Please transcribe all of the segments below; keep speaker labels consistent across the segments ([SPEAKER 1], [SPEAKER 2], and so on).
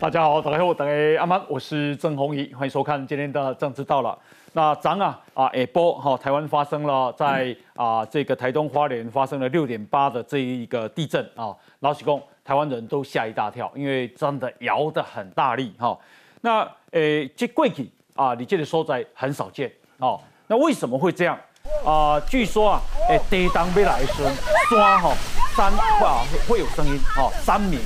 [SPEAKER 1] 大家好，大家好，大家阿曼，我是郑宏仪，欢迎收看今天的政治到了。那咱啊啊下波哈，台湾发生了在啊这个台东花莲发生了六点八的这一个地震啊，老实讲，台湾人都吓一大跳，因为真的摇得很大力哈。那诶这贵体啊，你这里所在很少见哦。那为什么会这样啊？据说啊，诶地当要来时，山哈山啊会有声音哈，山鸣。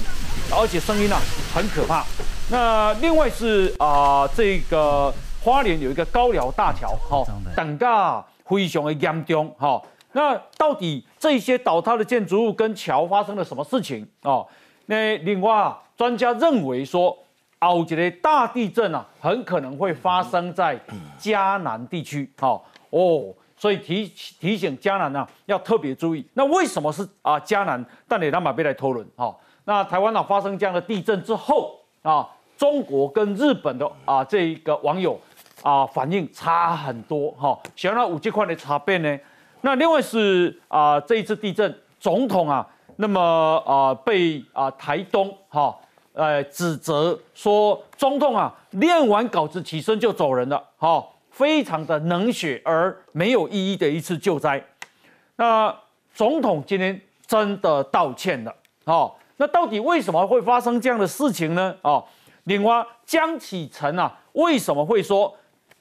[SPEAKER 1] 而且声音呢很可怕。那另外是啊，这个花莲有一个高寮大桥，哈，等个非常的严重，哈。那到底这些倒塌的建筑物跟桥发生了什么事情哦？那另外啊，专家认为说，澳吉的大地震啊，很可能会发生在嘉南地区，哈哦，所以提提醒嘉南呢要特别注意。那为什么是啊嘉南？但你让马贝来讨论，哈。那台湾岛发生这样的地震之后啊，中国跟日本的啊这一个网友啊反应差很多哈，想要五 G 块的差别呢。那另外是啊这一次地震，总统啊那么啊被啊台东哈呃指责说，总统啊练完稿子起身就走人了哈，非常的冷血而没有意义的一次救灾。那总统今天真的道歉了哈。那到底为什么会发生这样的事情呢？哦，另外江启臣啊，为什么会说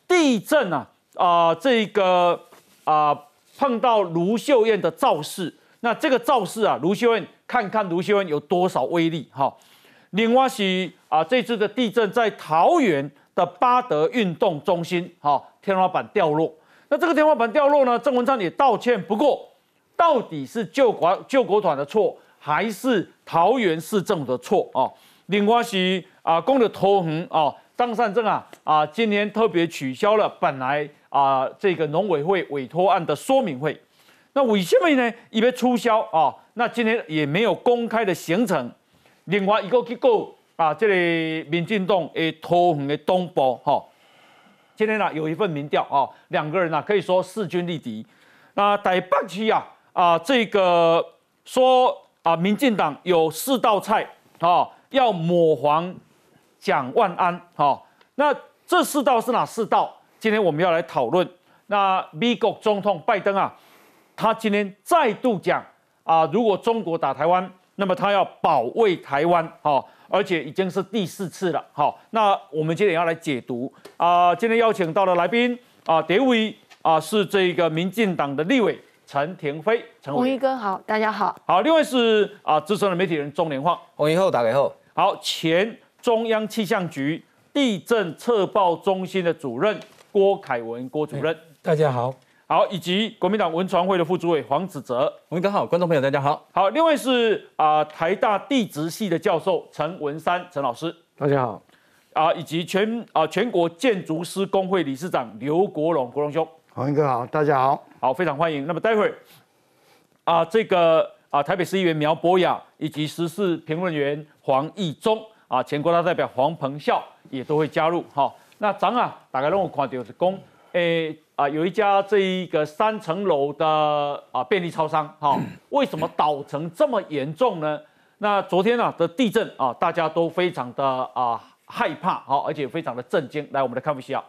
[SPEAKER 1] 地震啊啊这个啊碰到卢秀燕的造势？那这个造势啊，卢秀燕看看卢秀燕有多少威力？哈，另外是啊这次的地震在桃园的八德运动中心，哈天花板掉落。那这个天花板掉落呢，郑文灿也道歉，不过到底是救国救国团的错？还是桃园市政府的错啊！另外是啊，公的头横啊，张善政啊啊，今天特别取消了本来啊这个农委会委托案的说明会。那为什么呢？因为促销啊，那今天也没有公开的行程。另外一个机构啊，这里民进党诶头横的东部哈，今天呢有一份民调啊，两个人呢可以说势均力敌。那台北区啊啊这个说。啊，民进党有四道菜啊，要抹黄蒋万安哈。那这四道是哪四道？今天我们要来讨论。那美国总统拜登啊，他今天再度讲啊，如果中国打台湾，那么他要保卫台湾哈，而且已经是第四次了哈。那我们今天要来解读啊，今天邀请到的来宾啊，第一位啊是这个民进党的立委。陈廷飞，
[SPEAKER 2] 陈宏一哥好，大家好。
[SPEAKER 1] 好，另外是啊资深的媒体人钟连晃，
[SPEAKER 3] 宏一后打给后。
[SPEAKER 1] 好，前中央气象局地震测报中心的主任郭凯文郭主任，
[SPEAKER 4] 大家好。
[SPEAKER 1] 好，以及国民党文传会的副主委黄子哲，
[SPEAKER 3] 宏一哥好，观众朋友大家好。
[SPEAKER 1] 好，另外是啊台大地质系的教授陈文山陈老师，
[SPEAKER 4] 大家好。
[SPEAKER 1] 啊，以及全啊全国建筑师工会理事长刘国荣国荣兄。
[SPEAKER 4] 黄英哥好，大家好，
[SPEAKER 1] 好，非常欢迎。那么待会儿啊，这个啊，台北市议员苗博雅以及时事评论员黄义忠啊，前国大代表黄鹏孝也都会加入。哈，那咱啊，大概让我看到是讲，诶啊，有一家这一个三层楼的啊便利超商，哈，为什么倒成这么严重呢？那昨天啊的地震啊，大家都非常的啊害怕，好，而且非常的震惊。来，我们来看一下。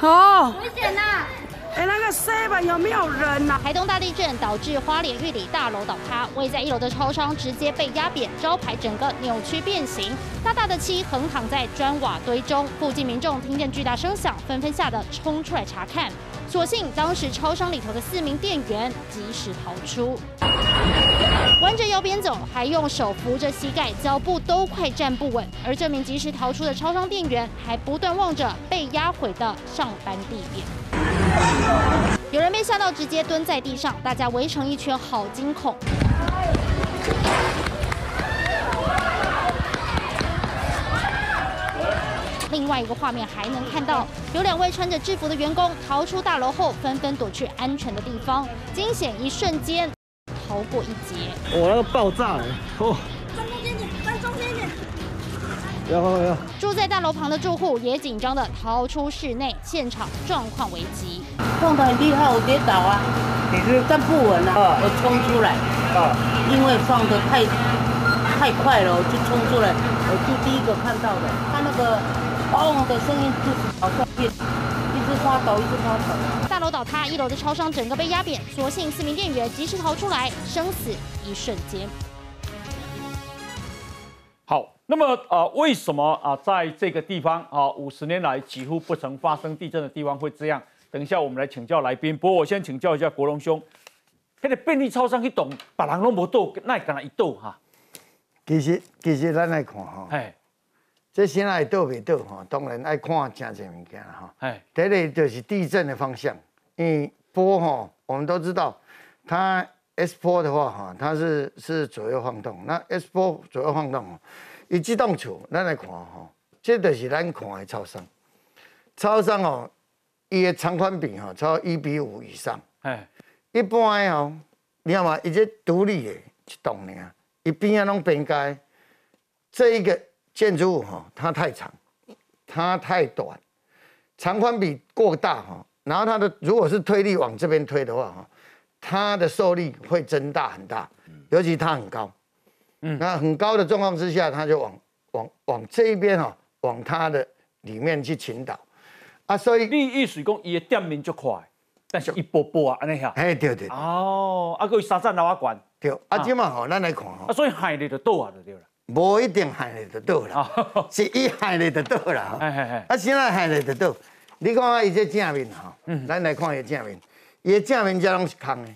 [SPEAKER 5] 好，危险呐！哎，那个 seven 有没有人呐？
[SPEAKER 6] 台东大地震导致花莲玉里大楼倒塌，位在一楼的超商直接被压扁，招牌整个扭曲变形，大大的漆横躺在砖瓦堆中。附近民众听见巨大声响，纷纷吓得冲出来查看。所幸当时超商里头的四名店员及时逃出。弯着腰边走，还用手扶着膝盖，脚步都快站不稳。而这名及时逃出的超商店员，还不断望着被压毁的上班地点。有人被吓到直接蹲在地上，大家围成一圈，好惊恐。另外一个画面还能看到，有两位穿着制服的员工逃出大楼后，纷纷躲去安全的地方，惊险一瞬间。逃过一劫，
[SPEAKER 4] 我那个爆炸了，哦，
[SPEAKER 5] 中间点，站中间点。
[SPEAKER 4] 要要。
[SPEAKER 6] 住在大楼旁的住户也紧张的逃出室内，现场状况危急。
[SPEAKER 7] 撞得很厉害，我跌倒啊，你是站不稳啊，我冲出来，啊，因为放得太太快了，我就冲出来，我就第一个看到的，他那个嗡的声音就是好像
[SPEAKER 6] 大楼倒塌，一楼的超商整个被压扁，所幸四名店员及时逃出来，生死一瞬间。
[SPEAKER 1] 好，那么啊、呃为什么啊、在这个地方啊，五十年来几乎不曾发生地震的地方会这样？等一下我们来请教来宾。不过我先请教一下国龙兄，那个便利超商去动，把人拢无倒，那敢若一倒哈？
[SPEAKER 4] 其实其实咱来看吼，
[SPEAKER 1] 哎
[SPEAKER 4] 这现在倒未倒吼，当然爱看真侪物件啦吼。
[SPEAKER 1] 哎
[SPEAKER 4] 第一个就是地震的方向，因为波哈，我们都知道，它 S 波的话哈，它是是左右晃动。那 S 波左右晃动哦，以机动处咱来看哈，这就是咱看的超商。超商哦，伊的长宽比哈超一比五以上。
[SPEAKER 1] 哎
[SPEAKER 4] 一般的哦，你看嘛，伊这独立的一栋呢，伊边啊拢边街，这一个建筑物哈，它太长，它太短，长宽比过大哈，然后它的如果是推力往这边推的话哈，它的受力会增大很大，尤其它很高，嗯，那很高的状况之下，它就往往往这一边哈，往它的里面去倾倒，啊，所以
[SPEAKER 1] 你意思讲伊的店面就快，但是一波波啊安尼遐。
[SPEAKER 4] 哎对对
[SPEAKER 1] 哦，啊，佮伊三层楼啊悬，
[SPEAKER 4] 对，啊，即嘛吼，咱来看吼
[SPEAKER 1] 啊，。所以海里就倒啊就对了。
[SPEAKER 4] 无一定害你就倒啦，是伊害你就倒啦。
[SPEAKER 1] 哎哎哎
[SPEAKER 4] 啊，现在害你就倒。你看啊，伊这正面吼，咱来看伊正面，伊的正面遮拢是空的，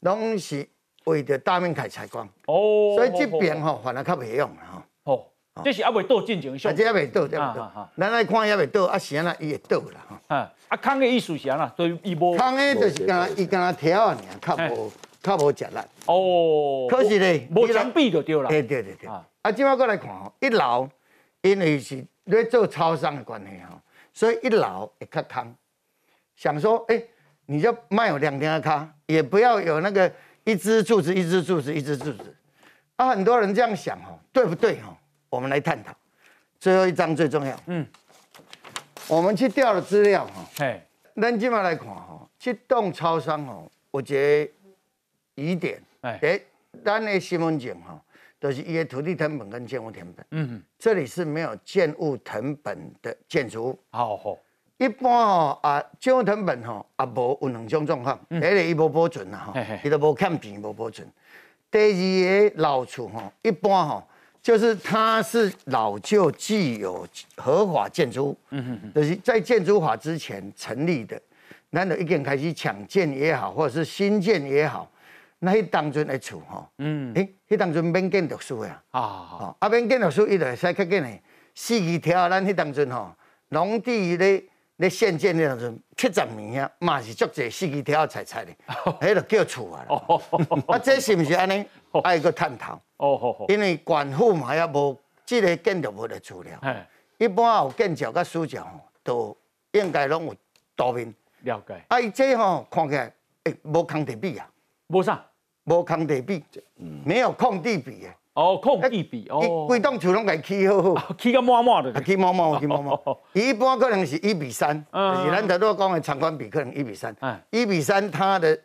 [SPEAKER 4] 拢是为着大面开采光，
[SPEAKER 1] 哦，
[SPEAKER 4] 所以这边吼反而较袂用啦吼。
[SPEAKER 1] 哦，这是还未倒进前
[SPEAKER 4] 啊，
[SPEAKER 1] 上。
[SPEAKER 4] 这还袂倒，这还袂
[SPEAKER 1] 啊啊啊
[SPEAKER 4] 倒。咱来看还袂倒，啊，是安那伊会倒啦吼。
[SPEAKER 1] 啊，啊，空的意思是安啦，对伊无
[SPEAKER 4] 空的就是干伊干条啊，尔较无较无食力。
[SPEAKER 1] 哦，
[SPEAKER 4] 可是咧，
[SPEAKER 1] 无墙壁就对啦。
[SPEAKER 4] 对对对对。
[SPEAKER 1] 啊
[SPEAKER 4] 啊，即摆过来看吼，一楼因为是咧做超商的关系吼，所以一楼会较空。想说，哎、你就卖有两天的卡，也不要有那个一支柱子、一支柱子、一支柱子。啊，很多人这样想哦，对不对哦？我们来探讨。最后一张最重要，
[SPEAKER 1] 嗯，
[SPEAKER 4] 我们去调了资料哈，
[SPEAKER 1] 嘿，
[SPEAKER 4] 咱今麦来看吼，这栋超商哦，我觉得疑点，
[SPEAKER 1] 哎。
[SPEAKER 4] 哎，咱的新闻景哈，都、是伊的土地成本跟建物成本，
[SPEAKER 1] 嗯，
[SPEAKER 4] 这里是没有建物成本的建筑。物。
[SPEAKER 1] 好好，
[SPEAKER 4] 一般吼啊，建物成本吼啊无有两种状况，第一个伊无保存啦吼伊都无欠钱无保存。第二个老厝吼，一般吼就是它是老旧既有合法建筑物，嗯嗯就是在建筑法之前成立的，咱就已经开始抢建也好，或者是新建也好，那迄当阵的厝吼，
[SPEAKER 1] 嗯，
[SPEAKER 4] 诶，迄当阵免建读书呀。
[SPEAKER 1] 啊，好，
[SPEAKER 4] 哦，啊，免建读书伊就会使较紧的，四季条咱迄当阵吼，农地咧咧县建迄当阵七十年啊，嘛是足侪四季条菜菜咧，迄就叫厝啊啦。
[SPEAKER 1] 哦，
[SPEAKER 4] 啊，这是毋是安尼？爱个探讨，
[SPEAKER 1] 哦，好好，
[SPEAKER 4] 因为管府嘛也无即个建筑物的资料，
[SPEAKER 1] 哎，
[SPEAKER 4] 一般有建筑甲私教吼，都应该拢有图面。
[SPEAKER 1] 了解，
[SPEAKER 4] 啊，伊这吼看起来，诶，无空地比啊，
[SPEAKER 1] 无啥，
[SPEAKER 4] 无空地比，没有空地比的，
[SPEAKER 1] 哦，空地比，
[SPEAKER 4] 伊
[SPEAKER 1] 哦，
[SPEAKER 4] 规栋厝拢甲伊起好好。
[SPEAKER 1] 起个满满的。
[SPEAKER 4] 啊，，去摸摸，去摸摸。伊一般可能是一比三，
[SPEAKER 1] 嗯。
[SPEAKER 4] 就是咱头都讲的长宽比可能一比三。
[SPEAKER 1] 嗯。
[SPEAKER 4] 一比三，它的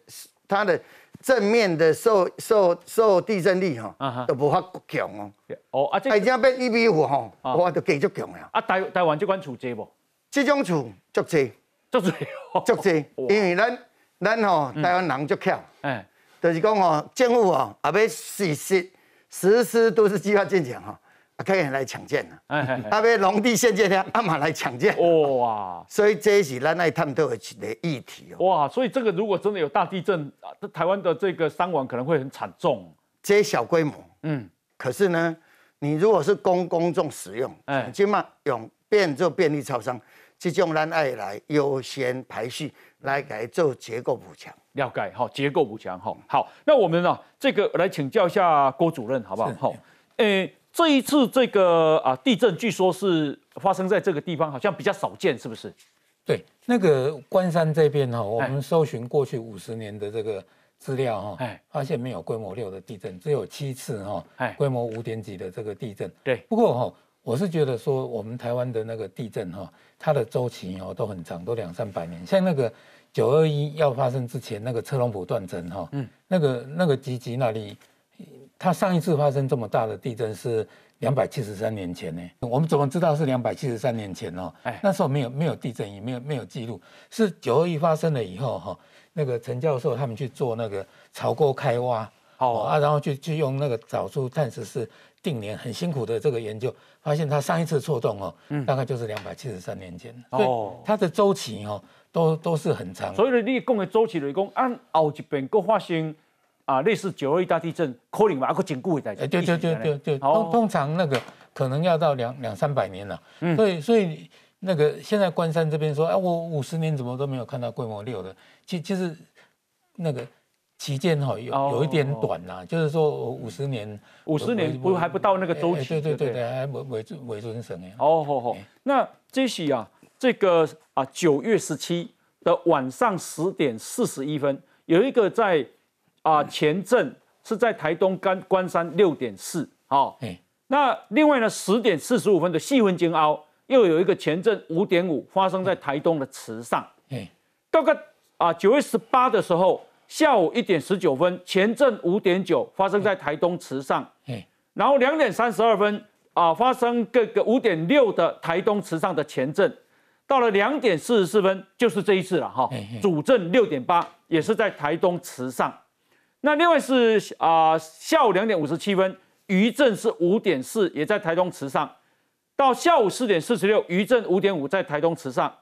[SPEAKER 4] 它的正面的受受受地震力吼
[SPEAKER 1] 嗯哼，
[SPEAKER 4] 都无法强哦。
[SPEAKER 1] 哦，啊，这
[SPEAKER 4] 哎，这变一比五吼，
[SPEAKER 1] 啊。
[SPEAKER 4] 哇，就继续强了。
[SPEAKER 1] 啊，台台湾这款厝济无？
[SPEAKER 4] 这种厝足济
[SPEAKER 1] 足济，
[SPEAKER 4] 足济，因为咱咱吼台湾人足巧，
[SPEAKER 1] 哎，
[SPEAKER 4] 就是讲哦政府哦也要实施实施都市计划建设哈，啊，可以来抢建啦。
[SPEAKER 1] 哎哎，
[SPEAKER 4] 啊，要农地县建了，啊嘛来抢建。
[SPEAKER 1] 哇
[SPEAKER 4] 所以这是咱来探讨的一个议题哦。
[SPEAKER 1] 哇，所以这个如果真的有大地震啊，这台湾的这个伤亡可能会很惨重，
[SPEAKER 4] 这小规模，
[SPEAKER 1] 嗯，
[SPEAKER 4] 可是呢，你如果是供公众使用，
[SPEAKER 1] 哎
[SPEAKER 4] 哎，起码用变做便利超商，这种咱爱来优先排序来给它做结构补强。
[SPEAKER 1] 了解，好，结构补强，哈，好，那我们呢，这个来请教一下郭主任，好不好？好，诶，这一次这个啊地震，据说是发生在这个地方，好像比较少见，是不是？
[SPEAKER 8] 对，那个关山这边哈，我
[SPEAKER 1] 哎
[SPEAKER 8] 们搜寻过去五十年的这个资料哈
[SPEAKER 1] 哎，
[SPEAKER 8] 发现没有规模六的地震，只有七次哈
[SPEAKER 1] 哎，
[SPEAKER 8] 规模五点几的这个地震。
[SPEAKER 1] 对
[SPEAKER 8] 不过哈，我是觉得说我们台湾的那个地震哈，它的周期哦都很长，都两三百年。像那个九二一要发生之前，那个车龙埔断层哈，嗯，那个那个集集那里它上一次发生这么大的地震是两百七十三年前呢。我们怎么知道是两百七十三年前哦？哎，那时候没有没有地震仪，没有没有记录。是九二一发生了以后哈，那个陈教授他们去做那个槽沟开挖，哦啊，然后就就用那个找出碳十四定年很辛苦的这个研究，发现它上一次错动哦，大概就是两百七十三年前。哦，它的周期哦都都是很长。
[SPEAKER 1] 所以呢，你讲的周期来讲，按后一边各发生。啊，类似九二一大地震，可能嘛，个坚固在。
[SPEAKER 8] 哎，对对对对对，通通常那个可能要到两两三百年了。嗯，所以所以那个现在关山这边说，哎，我五十年怎么都没有看到规模六的，其其实那个期间哈有有一点短呐，就是说五十年，
[SPEAKER 1] 五十年不还不到那个周期。
[SPEAKER 8] 对对对。对，还伪伪伪尊神哎。
[SPEAKER 1] 哦好好，那这是啊，这个啊九月十七的晚上十点四十一分，有一个在。啊，前震是在台东关关山六点四，好，那另外呢，十点四十五分的细分金凹，又有一个前震五点五发生在台东的池上，哎，大概啊九月十八的时候，下午一点十九分，前震五点九发生在台东池上，然后两点三十二分啊发生各个五点六的台东池上的前震，到了两点四十四分就是这一次了哈，主震六点八也是在台东池上。那另外是啊，下午两点五十七分，余震是五点四，也在台东池上。到下午四点四十六，余震五点五，在台东池上。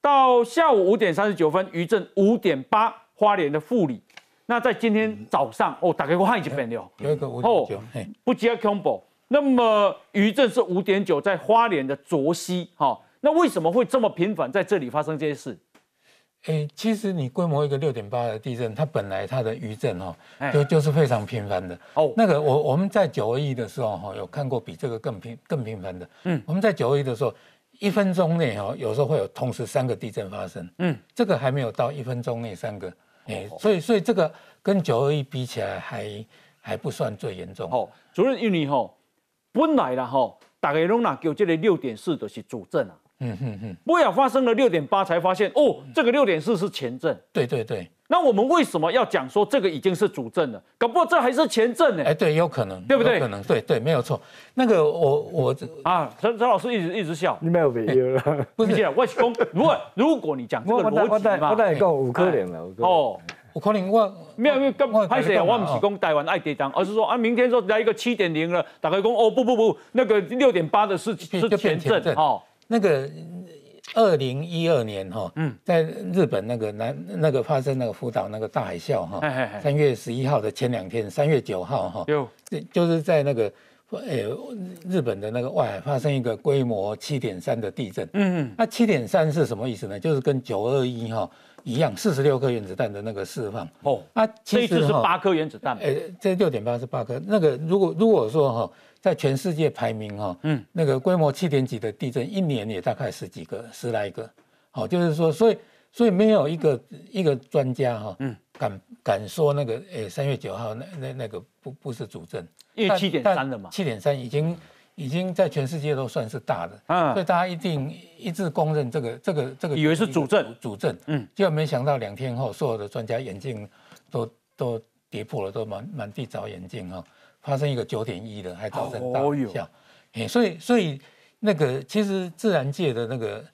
[SPEAKER 1] 到下午五点三十九分，余震五点八，花莲的富里。那在今天早上，哦，打开我看已经变了，
[SPEAKER 8] 有一个五点九，
[SPEAKER 1] 不接 combo。那么余震是五点九，在花莲的卓溪，哈，那为什么会这么频繁在这里发生这些事？
[SPEAKER 8] 哎，其实你规模一个六点八的地震，它本来它的余震哈，就就是非常频繁的。哦，那个我我们在九二一的时候哈，有看过比这个更频更频繁的。嗯，我们在九二一的时候，一分钟内哈，有时候会有同时三个地震发生。嗯，这个还没有到一分钟内三个。哎，所以所以这个跟九二一比起来，还还不算最严重。哦，
[SPEAKER 1] 主任，因为吼，本来啦吼，大家拢拿叫这个六点四都是主震啊。嗯哼哼，不要发生了六点八才发现哦，这个六点四是前震。
[SPEAKER 8] 对对对，
[SPEAKER 1] 那我们为什么要讲说这个已经是主震了？搞不好这还是前震呢？
[SPEAKER 8] 哎，对，有可能，
[SPEAKER 1] 对不对？
[SPEAKER 8] 可能，对对，没有错。那个我我
[SPEAKER 1] 啊，陈陈老师一直一直笑，
[SPEAKER 9] 你没有别了，
[SPEAKER 1] 不是。我是讲，如果如果你讲这个逻辑嘛，
[SPEAKER 9] 我带你讲五颗零了，哦，
[SPEAKER 8] 五颗零我
[SPEAKER 1] 没有没有，跟拍谁？我不是讲台湾爱跌档，而是说啊，明天说来一个七点零了，打开工哦不不不，那个六点八的是是前震哦，
[SPEAKER 8] 那个。二零一二年哈，嗯，在日本那个南那个发生那个福岛那个大海啸哈，三月十一号的前两天，三月九号哈，有，就是在那个呃日本的那个外海发生一个规模七点三的地震，嗯嗯，那七点三是什么意思呢？就是跟九二一哈一样，四十六颗原子弹的那个释放。哦，
[SPEAKER 1] 那这次是八颗原子弹，呃，
[SPEAKER 8] 这六点八是八颗，那个如果如果说哈。在全世界排名哈，嗯，那个规模七点几的地震，一年也大概十几个、十来个，好，就是说，所以，所以没有一个一个专家哈，嗯，敢敢说那个，诶，三月九号那那那个不不是主震，
[SPEAKER 1] 因为七点三了嘛，
[SPEAKER 8] 七点三已经已经在全世界都算是大的，嗯，所以大家一定一致公认这个这个这个，
[SPEAKER 1] 以为是主震，
[SPEAKER 8] 主震，嗯，结果没想到两天后，所有的专家眼镜都都跌破了，都满满地找眼镜哈。发生一个九点一的，还造成大海啸，哎，所以所以那个其实自然界的那个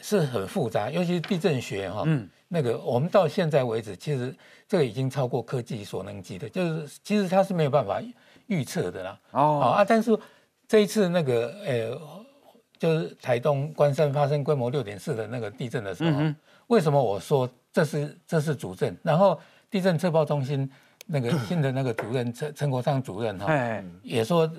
[SPEAKER 8] 是很复杂，尤其是地震学哈，嗯，那个我们到现在为止，其实这个已经超过科技所能及的，就是其实它是没有办法预测的啦。哦。啊，但是这一次那个呃，就是台东关山发生规模六点四的那个地震的时候，为什么我说这是这是主震？然后地震测报中心。那个 新的那个主任陈陈国昌主任哈，也说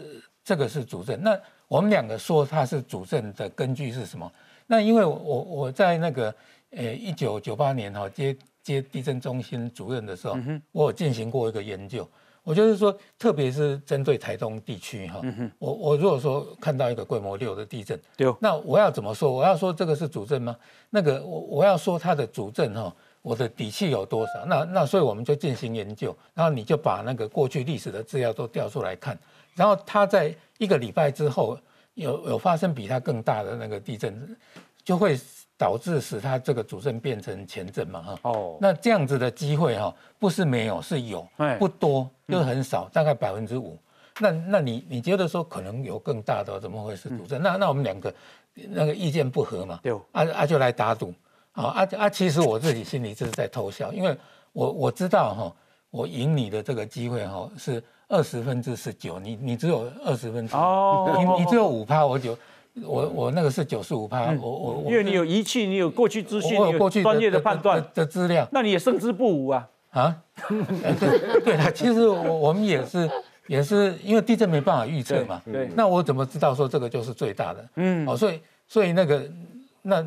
[SPEAKER 8] 这个是主震。那我们两个说他是主震的根据是什么？那因为我我在那个呃一九九八年哈接接地震中心主任的时候，我有进行过一个研究。我就是说，特别是针对台东地区哈，我我如果说看到一个规模六的地震，那我要怎么说？我要说这个是主震吗？那个我我要说它的主震哈。我的底气有多少？那那所以我们就进行研究，然后你就把那个过去历史的资料都调出来看，然后它在一个礼拜之后有有发生比它更大的那个地震，就会导致使他这个主症变成前症嘛哈。哦。那这样子的机会哈，不是没有，是有，不多，就是很少，大概百分之五。那那你你觉得说可能有更大的，怎么会是主震？那那我们两个那个意见不合嘛？对，啊啊就来打赌，啊啊啊！其实我自己心里就是在偷笑，因为我我知道哈，我赢你的这个机会哈是二十分之十九，你你只有二十分之哦，你你只有五趴，我就。我我那个是九十五趴，我我
[SPEAKER 1] 因为你有仪器，你有过去资讯，
[SPEAKER 8] 有过去
[SPEAKER 1] 专业的判断。
[SPEAKER 8] 的资料，
[SPEAKER 1] 那你也胜之不武啊。啊！
[SPEAKER 8] 对对啊，其实我我们也是也是因为地震没办法预测嘛，对，那我怎么知道说这个就是最大的？嗯，哦，所以所以那个那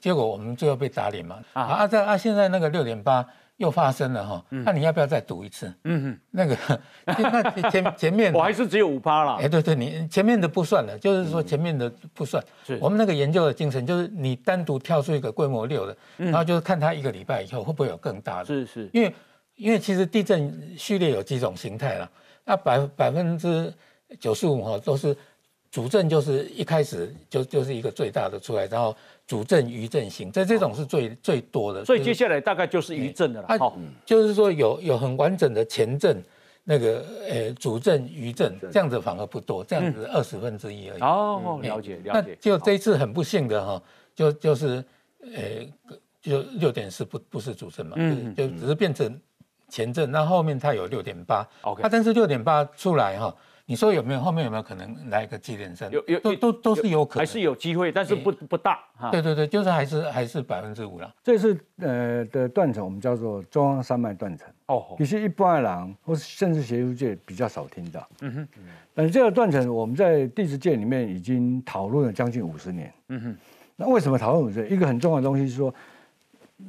[SPEAKER 8] 结果我们最后被打脸嘛。啊啊在啊现在那个六点八。又发生了哈，那你要不要再赌一次？嗯哼，那个 那前前面
[SPEAKER 1] 我还是只有五趴了。
[SPEAKER 8] 哎，对对，你前面的不算了，就是说前面的不算。是我们那个研究的精神，就是你单独跳出一个规模六的，然后就是看它一个礼拜以后会不会有更大的。
[SPEAKER 1] 是是，
[SPEAKER 8] 因为因为其实地震序列有几种形态了，那百百分之九十五哈都是主震，就是一开始就就是一个最大的出来，然后。主震余震型，在这种是最最多的，
[SPEAKER 1] 所以接下来大概就是余震的了。好，
[SPEAKER 8] 就是说有有很完整的前震，那个呃主震余震这样子反而不多，这样子二十分之一而已。
[SPEAKER 1] 哦，了解了解。
[SPEAKER 8] 就这一次很不幸的哈，就就是呃就六点四不不是主震嘛，就只是变成前震，那后面它有六点八，OK，它但是六点八出来哈。你说有没有后面有没有可能来一个接连声？
[SPEAKER 1] 有有
[SPEAKER 8] 都都都是有可能，
[SPEAKER 1] 还是有机会，但是不不大。
[SPEAKER 8] 对对对，就是还是还是百分之五了。
[SPEAKER 9] 这次呃的断层，我们叫做中央山脉断层。哦，其实一般的人或是甚至学术界比较少听到。嗯哼，但是这个断层我们在地质界里面已经讨论了将近五十年。嗯哼，那为什么讨论五十年？一个很重要的东西是说，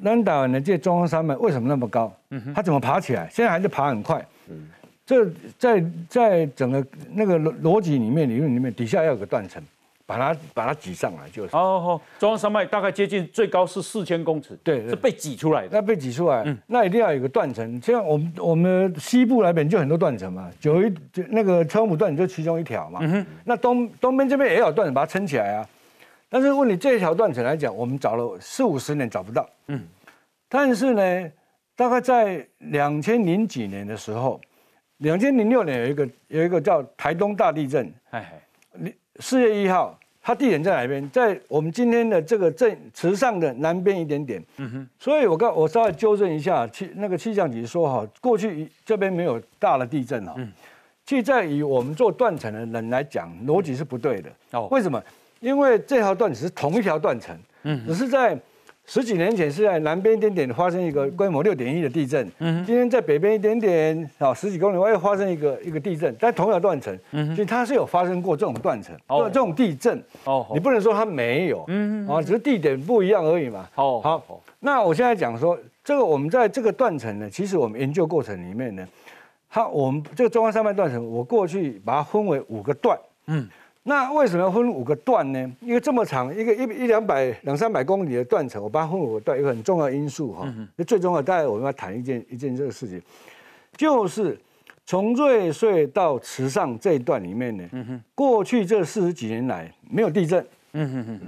[SPEAKER 9] 南岛的这中央山脉为什么那么高？嗯哼，它怎么爬起来？现在还是爬很快。嗯。这在在整个那个逻逻辑里面理论里面，底下要有个断层，把它把它挤上来就是。哦，
[SPEAKER 1] 中央山脉大概接近最高是四千公尺，
[SPEAKER 9] 对，
[SPEAKER 1] 是被挤出来的。
[SPEAKER 9] 那被挤出来，嗯，那一定要有个断层。像我们我们西部那边就很多断层嘛，九一就那个川普断层就其中一条嘛。嗯哼。那东东边这边也有断层把它撑起来啊。但是问你这一条断层来讲，我们找了四五十年找不到。嗯。但是呢，大概在两千零几年的时候。两千零六年有一个有一个叫台东大地震，哎，四月一号，它地点在哪边？在我们今天的这个镇池上的南边一点点。嗯哼。所以我刚我稍微纠正一下气那个气象局说哈，过去这边没有大的地震哈。嗯。其实在以我们做断层的人来讲，逻辑是不对的。哦。为什么？因为这条断层是同一条断层。嗯。只是在。十几年前是在南边一点点发生一个规模六点一的地震，嗯，今天在北边一点点，啊，十几公里外又发生一个一个地震，但同样断层，嗯，所以它是有发生过这种断层，哦，这种地震，哦，你不能说它没有，嗯，啊，只是地点不一样而已嘛，哦，好，那我现在讲说，这个我们在这个断层呢，其实我们研究过程里面呢，它我们这个中央山脉断层，我过去把它分为五个段，嗯。那为什么要分五个段呢？因为这么长，一个一一两百两三百公里的断层，我把它分五个段，一个很重要的因素哈。那最重要，大概我们要谈一件一件这个事情，就是从瑞穗到池上这一段里面呢，过去这四十几年来没有地震，嗯哼哼，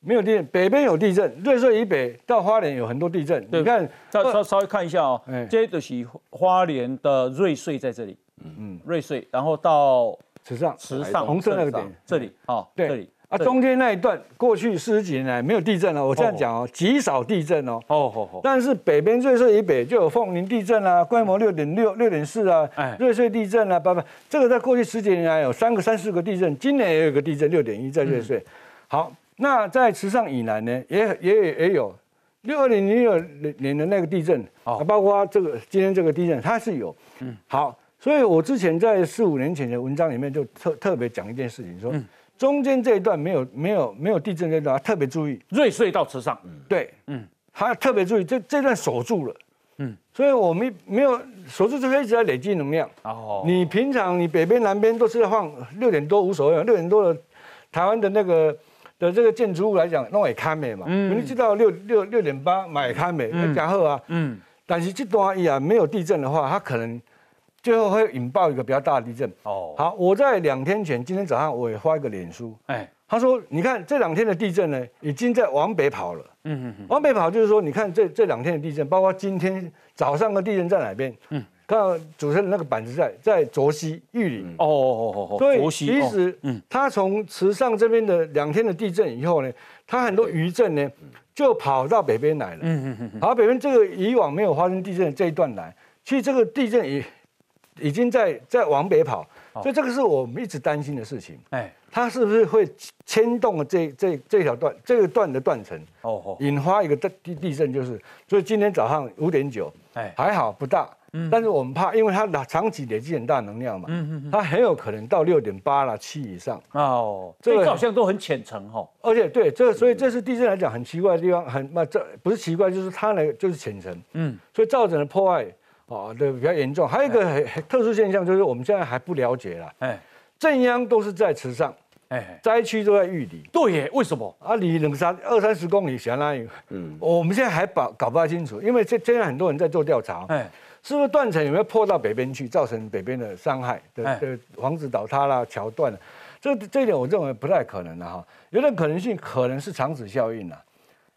[SPEAKER 9] 没有地震，北边有地震，瑞穗以北到花莲有很多地震。你看，
[SPEAKER 1] 稍稍稍微看一下哦，这就是花莲的瑞穗在这里，嗯嗯，瑞穗，然后到。
[SPEAKER 9] 池上，
[SPEAKER 1] 池上
[SPEAKER 9] 红色那个点，
[SPEAKER 1] 这里，哦，对，这里
[SPEAKER 9] 啊，中间那一段过去四十几年来没有地震了。我这样讲哦，极少地震哦。哦，好，好。但是北边瑞穗以北就有凤林地震啊，规模六点六、六点四啊，瑞穗地震啊，不不，这个在过去十几年来有三个、三四个地震，今年也有个地震六点一在瑞穗。好，那在池上以南呢，也也也有六二零零六年的那个地震，啊，包括这个今天这个地震，它是有。嗯，好。所以我之前在四五年前的文章里面就特特别讲一件事情，说中间这一段没有没有没有地震这段，特别注意。
[SPEAKER 1] 瑞穗到池上，
[SPEAKER 9] 对，嗯，他特别注意这这段锁住了，嗯，所以我们没有锁住，就是一直在累积能量。哦，你平常你北边南边都是放六点多无所谓，六点多的台湾的那个的这个建筑物来讲，弄也堪美嘛，嗯，你知道六六六点八买堪美，那加厚啊，嗯，但是这段一啊没有地震的话，它可能。最后会引爆一个比较大的地震。哦，好，我在两天前，今天早上我也发一个脸书。哎，他说，你看这两天的地震呢，已经在往北跑了。嗯嗯嗯，往北跑就是说，你看这这两天的地震，包括今天早上的地震在哪边？嗯，看到主持人那个板子在在卓西玉林。
[SPEAKER 1] 哦哦哦哦，
[SPEAKER 9] 所以其实嗯，他从池上这边的两天的地震以后呢，他很多余震呢就跑到北边来了，嗯嗯嗯，跑北边这个以往没有发生地震的这一段来，其实这个地震已已经在在往北跑，所以这个是我们一直担心的事情，哎。它是不是会牵动了这这这条段这个段的断层？哦哦，引发一个地地地震，就是。所以今天早上五点九，哎，还好不大，嗯，但是我们怕，因为它长期累积很大能量嘛，嗯嗯嗯，它很有可能到六点八了七以上。哦，
[SPEAKER 1] 这个好像都很浅层哈，
[SPEAKER 9] 而且对这个，所以这是地震来讲很奇怪的地方，很那这不是奇怪，就是它呢就是浅层，嗯，所以造成的破坏啊的比较严重。还有一个很很特殊现象，就是我们现在还不了解了，哎。正央都是在池上，哎，灾区都在玉里。
[SPEAKER 1] 对耶，为什么？
[SPEAKER 9] 啊，离两三二三十公里，相当于，嗯，我们现在还搞搞不太清楚，因为这现在很多人在做调查，哎，是不是断层有没有破到北边去，造成北边的伤害？的的房子倒塌啦、桥断了？这这一点我认为不太可能的哈，有点可能性可能是长子效应呐，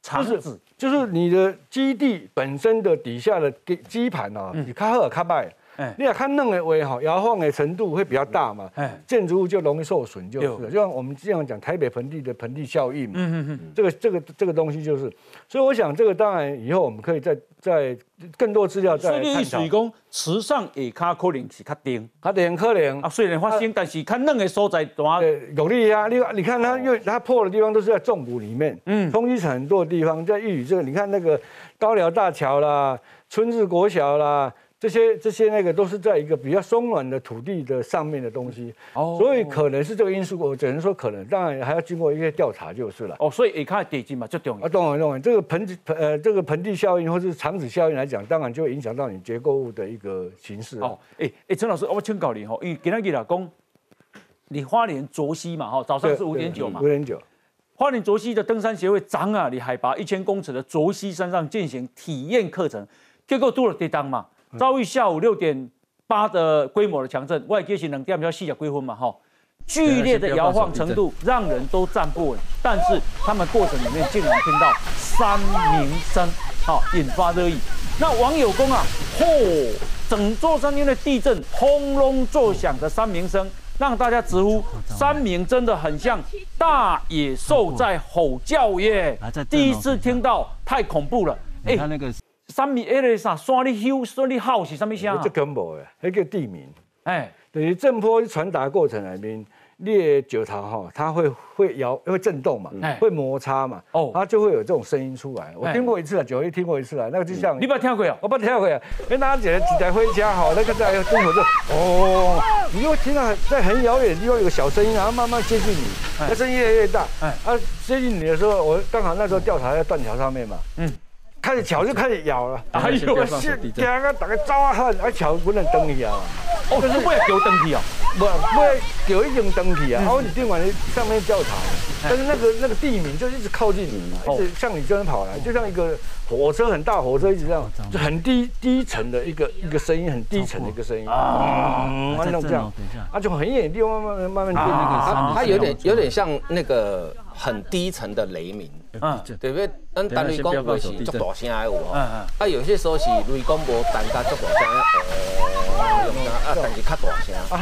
[SPEAKER 1] 长子
[SPEAKER 9] 就是你的基地本身的底下的基基盘啊，你卡赫尔卡拜。你要看嫩的位哈，摇晃的程度会比较大嘛，建筑物就容易受损，就是，就像我们经常讲台北盆地的盆地效应嘛，嗯嗯嗯，这个这个这个东西就是，所以我想这个当然以后我们可以再再更多资料再
[SPEAKER 1] 探讨。水工池上也卡可能是较顶，
[SPEAKER 9] 它顶可能
[SPEAKER 1] 啊，虽然发生，但是看嫩的所在多
[SPEAKER 9] 有力啊，你你看它因为它破的地方都是在重谷里面，嗯，冲击很多的地方在玉宇这个，你看那个高寮大桥啦，春日国小啦。这些这些那个都是在一个比较松软的土地的上面的东西，哦，所以可能是这个因素，我只能说可能，当然还要经过一些调查就是了。
[SPEAKER 1] 哦，所以你看地基嘛，就重要。
[SPEAKER 9] 啊，懂了懂了。这个盆地盆呃，这个盆地效应或是长子效应来讲，当然就会影响到你结构物的一个形式。哦，
[SPEAKER 1] 哎哎，陈老师，我请教你哈，因为今天给老公，你花莲卓西嘛哈，早上是五点九嘛，
[SPEAKER 9] 五点九。
[SPEAKER 1] 花莲卓西的登山协会长啊，你海拔一千公尺的卓西山上进行体验课程，结果多了跌当嘛。遭遇下午六点八的规模的强震，外界是能掉比较细小规分嘛？哈，剧烈的摇晃程度让人都站不稳。但是他们过程里面竟然听到三鸣声，好引发热议。那网友公啊，嚯，整座山因为地震轰隆作响的三鸣声，让大家直呼三鸣真的很像大野兽在吼叫耶！第一次听到，太恐怖了。哎，他那个。三米二的啥？山里休，山里号是什么声？
[SPEAKER 9] 这根本的，那个地名。哎，等于震波传达过程里面，裂九头哈，它会会摇，会震动嘛，会摩擦嘛，哦，它就会有这种声音出来。我听过一次啊，九一听过一次啊，那个就像
[SPEAKER 1] 你把它听过啊，
[SPEAKER 9] 我把它听过啊。哎，拿起来几台回家哈，那个在中途就哦，你就听到在很遥远的地方有个小声音，然后慢慢接近你，那声音越来越大。哎，啊，接近你的时候，我刚好那时候调查在断桥上面嘛，嗯。开始桥就开始摇了，哎呦，我是惊啊！大家走啊喊，啊桥不能登去啊！
[SPEAKER 1] 哦，可是不要叫登去啊，
[SPEAKER 9] 不，不要叫已经登去啊！我你定晚上面调查，但是那个那个地名就一直靠近你嘛，一直向你这边跑来，就像一个火车很大火车一直这样，就很低低沉的一个一个声音，很低沉的一个声音。啊，那种这样，啊，就很远的地方慢慢慢慢变那
[SPEAKER 3] 个，它有点有点像那个很低沉的雷鸣。嗯，对不对？咱单雷公会是足大声的有无？啊，有些时候是雷公无单加足大声，哦，用啊，但是较大声。啊，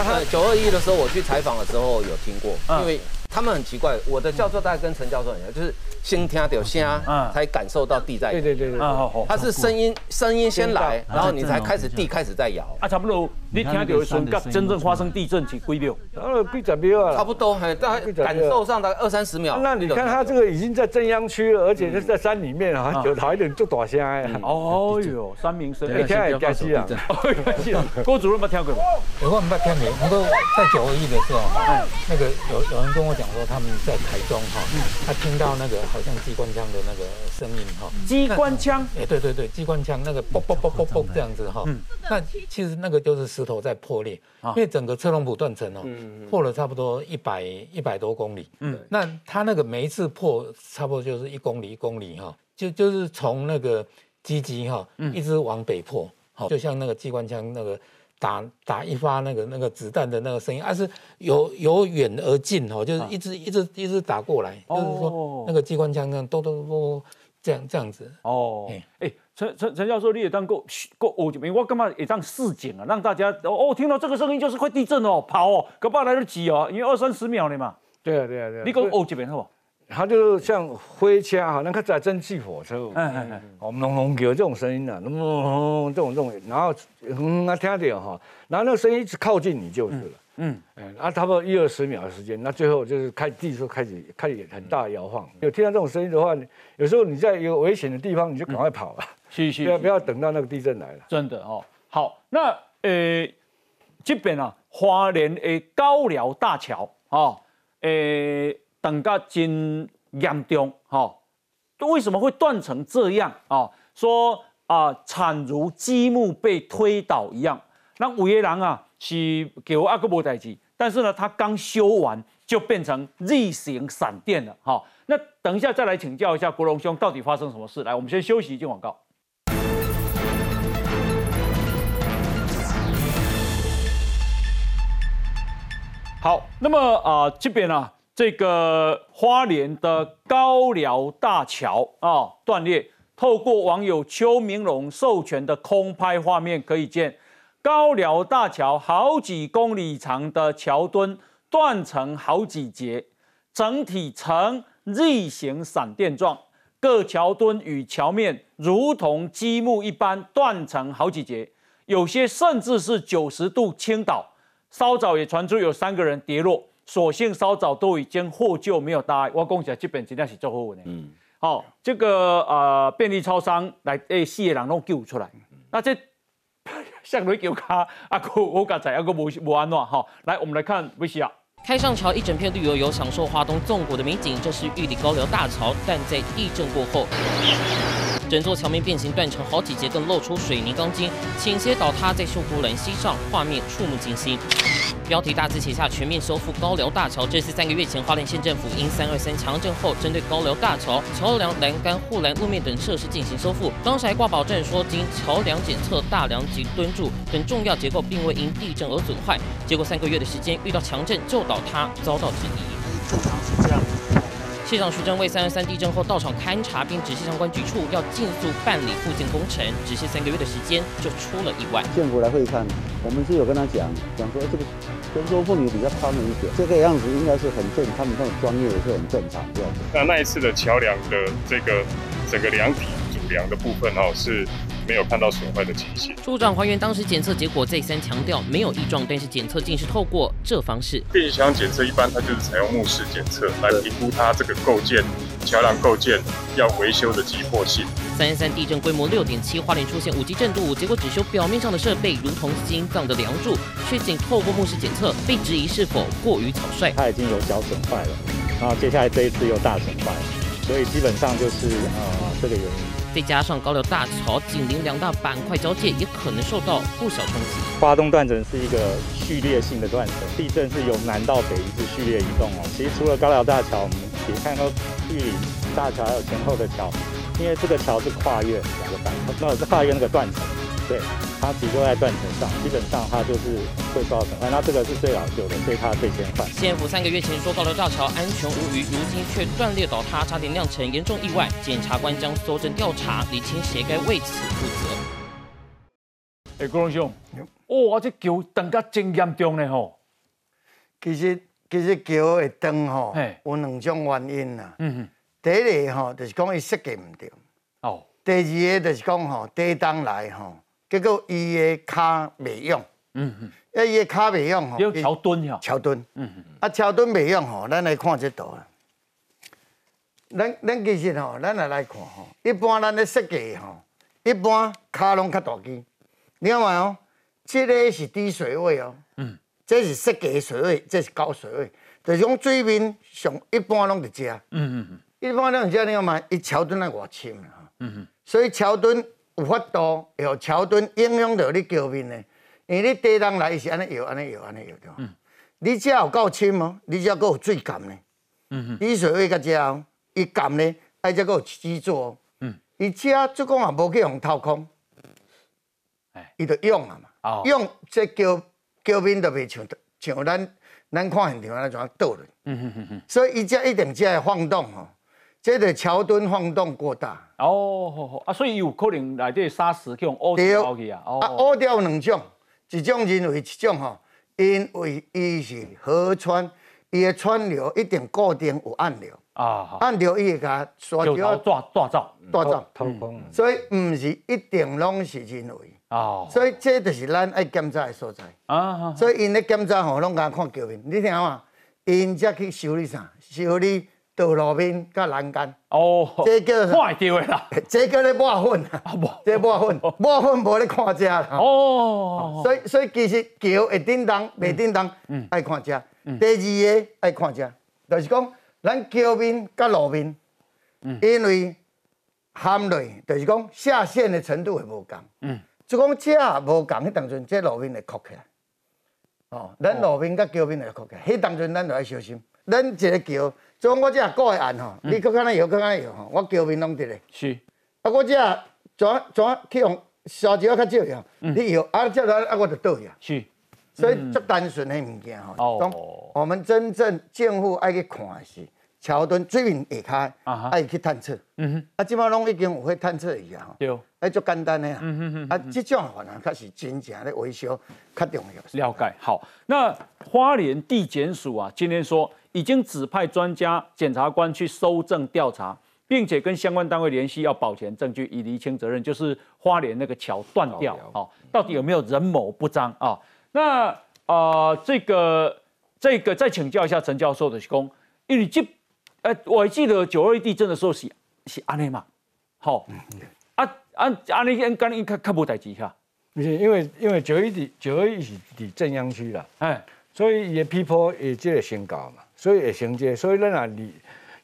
[SPEAKER 3] 啊，九二一的时候我去采访的时候有听过，因为。他们很奇怪，我的教授大概跟陈教授一样，就是先听到声，才感受到地在。
[SPEAKER 9] 对对对对，
[SPEAKER 3] 它是声音，声音先来，然后你才开始地开始在摇。
[SPEAKER 1] 啊，差不多，你听到的时候，真正发生地震是几秒？
[SPEAKER 9] 呃，几十秒啊。
[SPEAKER 3] 差不多，还大概感受上大概二三十秒。
[SPEAKER 9] 那你看他这个已经在正央区了，而且是在山里面啊，有好一点就大声哎。
[SPEAKER 1] 哦哟，山民声，
[SPEAKER 9] 你听也加气啊。
[SPEAKER 1] 郭主任没听过吗？
[SPEAKER 8] 我没听过，不过在九二一的时候，那个有有人跟我讲。说他们在台中哈，他听到那个好像机关枪的那个声音哈，
[SPEAKER 1] 机关枪，
[SPEAKER 8] 哎，对对对，机关枪那个啵啵啵啵啵这样子哈，那其实那个就是石头在破裂，因为整个车龙埔断层哦，破了差不多一百一百多公里，嗯，那它那个每一次破差不多就是一公里一公里哈，就就是从那个基基哈，一直往北破，好，就像那个机关枪那个。打打一发那个那个子弹的那个声音，而是由由远而近哦，就是一直一直一直打过来，就是说那个机关枪那样咚咚咚，这样这样子。
[SPEAKER 1] 哦，哎，陈陈陈教授，你也当过过哦，我干嘛也当示警啊，让大家哦，听到这个声音就是快地震哦，跑哦，可不来得及哦，因为二三十秒呢嘛。
[SPEAKER 9] 对啊，对啊，对啊。
[SPEAKER 1] 你讲哦这边好不？
[SPEAKER 9] 它就像灰车哈，那个在蒸汽火车，嗯嗯嗯，哦，隆隆叫这种声音啊，隆隆这种这种，然后嗯啊听到哈，然后那个声音一直靠近你就是了，嗯，哎，啊差不多一二十秒的时间，那最后就是开地就开始开始很大摇晃，有听到这种声音的话，有时候你在一个危险的地方，你就赶快跑了，
[SPEAKER 1] 是是，
[SPEAKER 9] 不要不要等到那个地震来了，
[SPEAKER 1] 真的哦。好，那呃这边啊，花莲的高寮大桥啊，诶。等个真严重哈，为什么会断成这样啊？说啊，惨如积木被推倒一样。那五爷郎啊，是给我阿哥无代志，但是呢，他刚修完就变成 Z 型闪电了哈。那等一下再来请教一下国荣兄，到底发生什么事？来，我们先休息一进广告。好，那么啊这边呢？这个花莲的高寮大桥啊断裂，透过网友邱明龙授权的空拍画面可以见，高寮大桥好几公里长的桥墩断成好几节，整体呈 Z 型闪电状，各桥墩与桥面如同积木一般断成好几节，有些甚至是九十度倾倒，稍早也传出有三个人跌落。所幸稍早都已经获救，没有大碍。我讲起来，这边真的是做好的。嗯，好，这个呃便利超商来诶，四个人拢救出来。那这 向雷救卡，阿哥我刚才阿哥无无安怎哈？来，我们来看维西亚。
[SPEAKER 10] 开上桥，一整片绿油油，享受华东纵谷的美景。这是玉里高寮大桥，但在地震过后，整座桥面变形断成好几节，更露出水泥钢筋倾斜倒塌在秀姑兰溪上，画面触目惊心。标题大字写下全面修复高寮大桥。这是三个月前花莲县政府因三二三强震后，针对高寮大桥桥梁、栏杆、护栏、路面等设施进行修复。当时还挂保证说，经桥梁检测，大梁及墩柱等重要结构并未因地震而损坏。结果三个月的时间，遇到强震就倒塌，遭到质疑。正常是这样。县长徐正为三二三地震后到场勘查，并指示相关局处要尽速办理复建工程。只是三个月的时间就出了意外。
[SPEAKER 11] 县府来会看，我们是有跟他讲，讲说这个跟说妇女比较宽了一点，这个样子应该是很正，他们这种专业是很正常的。
[SPEAKER 12] 那那一次的桥梁的这个整个梁体主梁的部分哦是。没有看到损坏的情形。
[SPEAKER 10] 处长还原当时检测结果，再三强调没有异状，但是检测竟是透过这方式。
[SPEAKER 12] 变形桥检测一般它就是采用目视检测来评估它这个构件桥梁构件要维修的急迫性。
[SPEAKER 10] 三三地震规模六点七，花莲出现五级震度，结果只修表面上的设备，如同心脏的梁柱，却仅透过目视检测，被质疑是否过于草率。
[SPEAKER 13] 它已经有小损坏了，然后接下来这一次又大损坏，所以基本上就是呃这个原因。
[SPEAKER 10] 再加上高桥大桥紧邻两大板块交界，也可能受到不小冲击。
[SPEAKER 13] 发动断层是一个序列性的断层，地震是由南到北一直序列移动哦。其实除了高桥大桥，我们也看到玉里大桥还有前后的桥，因为这个桥是跨越两个板块，那是跨越那个断层。对，它其实都在断层上，基本上它就是会受到损坏。那这个是最老旧的，所以它最先坏。
[SPEAKER 10] 县府三个月前说高寮大桥安全无虞，如今却断裂倒塌，差点酿成严重意外。检察官将搜证调查，理清谁该为此负责。
[SPEAKER 1] 哎，郭荣兄，哇，这桥断个真严重呢吼。
[SPEAKER 4] 其实其实桥会断吼，有两种原因呐。嗯哼。第一个吼，就是讲伊设计唔对。哦。第二个就是讲吼，地震来吼。结果伊的骹未用，嗯嗯，啊伊的骹未用吼，
[SPEAKER 1] 要桥墩吼，
[SPEAKER 4] 桥墩，嗯嗯，啊桥墩未用吼，咱来看这图啊。咱咱其实吼，咱来来看吼，一般咱咧设计吼，一般骹拢较大机，你看嘛哦，这个是低水位哦，嗯，这是设计水位，这是高水位，就是讲水面上一般拢伫遮，嗯嗯嗯，一般拢伫遮，你看嘛，伊桥墩来偌深啊，嗯嗯，所以桥墩。有法度，有桥墩影响到你桥面的，因为你地人来是安尼摇，安尼摇，安尼摇对嗯。你遮有够深哦，你遮够有水感呢。嗯哼。雨水位甲遮哦，伊感呢，爱遮够有基座。嗯。伊遮做讲也无去用掏空。哎。伊就用啊嘛。哦。用这桥桥面就袂像像咱咱看现场安尼怎倒落。嗯哼哼哼。所以伊遮一定遮会晃动吼。这个桥墩晃动过大。
[SPEAKER 1] 哦，啊，所以有可能内底砂石去用凹掉去啊。
[SPEAKER 4] 啊，凹掉两种，一种认为一种吼，因为伊是河川，伊的川流一定固定有暗流。啊，按流伊会甲
[SPEAKER 1] 沙雕大大造
[SPEAKER 4] 大造通风，所以唔是一定拢是人为啊，所以这就是咱爱检查的所在啊。所以因咧检查吼，拢甲看桥面，你听嘛？因则去修理啥？修理道路面甲栏杆哦，
[SPEAKER 1] 这叫坏掉的啦，
[SPEAKER 4] 这叫咧抹粉啊，这抹粉，抹粉无咧看遮啦哦。所以所以其实桥会叮当，袂叮当，爱看遮。第二个爱看遮，就是讲。咱桥面甲路面，因为含泪，就是讲下陷的程度会无同。嗯，就讲这无共，迄当阵这路面会曲起来。哦，咱路面甲桥面会曲起来，迄当阵咱就要小心。咱一个桥，就讲我这过来按吼，你搁看那摇，搁看那摇吼，我桥面拢伫咧。
[SPEAKER 1] 是。
[SPEAKER 4] 啊，我这怎怎去用烧石较少样，你摇啊，这来啊，我就倒去啊。
[SPEAKER 1] 是。
[SPEAKER 4] 所以足单纯的物件吼。哦。我们真正政府爱去看是。桥墩水面下骹，爱去探测。嗯哼，啊，即摆拢已经有会探测仪啊。
[SPEAKER 1] 对，
[SPEAKER 4] 哎，足简单的啊。嗯哼哼，啊，这种反而确实真正的维修较重
[SPEAKER 1] 要。了解。好，那花莲地检署啊，今天说已经指派专家检察官去搜证调查，并且跟相关单位联系，要保全证据，以厘清责任。就是花莲那个桥断掉，哦，到底有没有人谋不彰啊？那啊，这个这个再请教一下陈教授的工，因为这。呃，我还记得九二地震的时候是是安尼嘛，好，啊啊安尼应该应该较无代志哈，
[SPEAKER 9] 不是因为因为九一地九二一是伫正央区啦，哎，所以伊的批坡也即个先高嘛，所以会成这，所以咱啊你。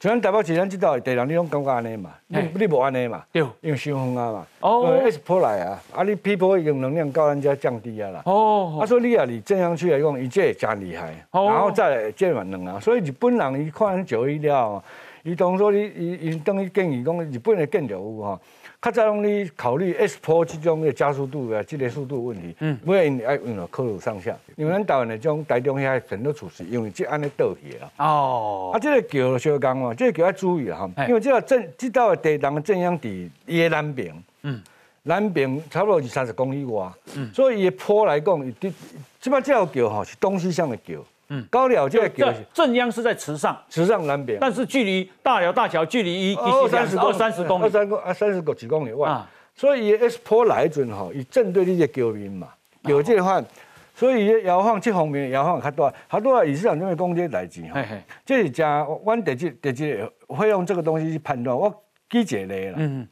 [SPEAKER 9] 像台北市咱即道地人，你拢感觉安尼嘛？你你无安尼嘛？
[SPEAKER 1] 对，
[SPEAKER 9] 因为伤风啊嘛。哦。S 坡来啊，啊你 P 坡用能量高，咱家降低啊啦。哦。啊，所以你啊，你正向区来讲，伊这真厉害。哦。然后再来建万能啊，所以日本人伊看就一了，伊当初伊伊伊等于建议讲，日本的建筑物吼。较早拢你考虑 S 坡这种的加速度啊，这个速度问题，嗯，每因爱用了科鲁上下，因为咱台湾的种台中遐很多处是，因为即安尼倒去啊。哦。啊，这个桥小讲哦，这个桥要注意哈，因为这个正这道的地档的正央伫伊的南边，嗯，南边差不多是三十公里外，嗯，所以伊的坡来讲，伊即摆这条桥吼是东西向的桥。嗯，高寮这个桥
[SPEAKER 1] 正央是在池上，
[SPEAKER 9] 池上南边，
[SPEAKER 1] 但是距离大寮大桥距离一二三十二三十公里，
[SPEAKER 9] 二三公啊三十个几公里外，所以 S 坡来准吼，以正对你这桥面嘛，有这话，所以摇晃这方面摇晃较多，较多啊，以市场这边讲这代志哈，这是加我第几第几会用这个东西去判断，我记一个啦，嗯，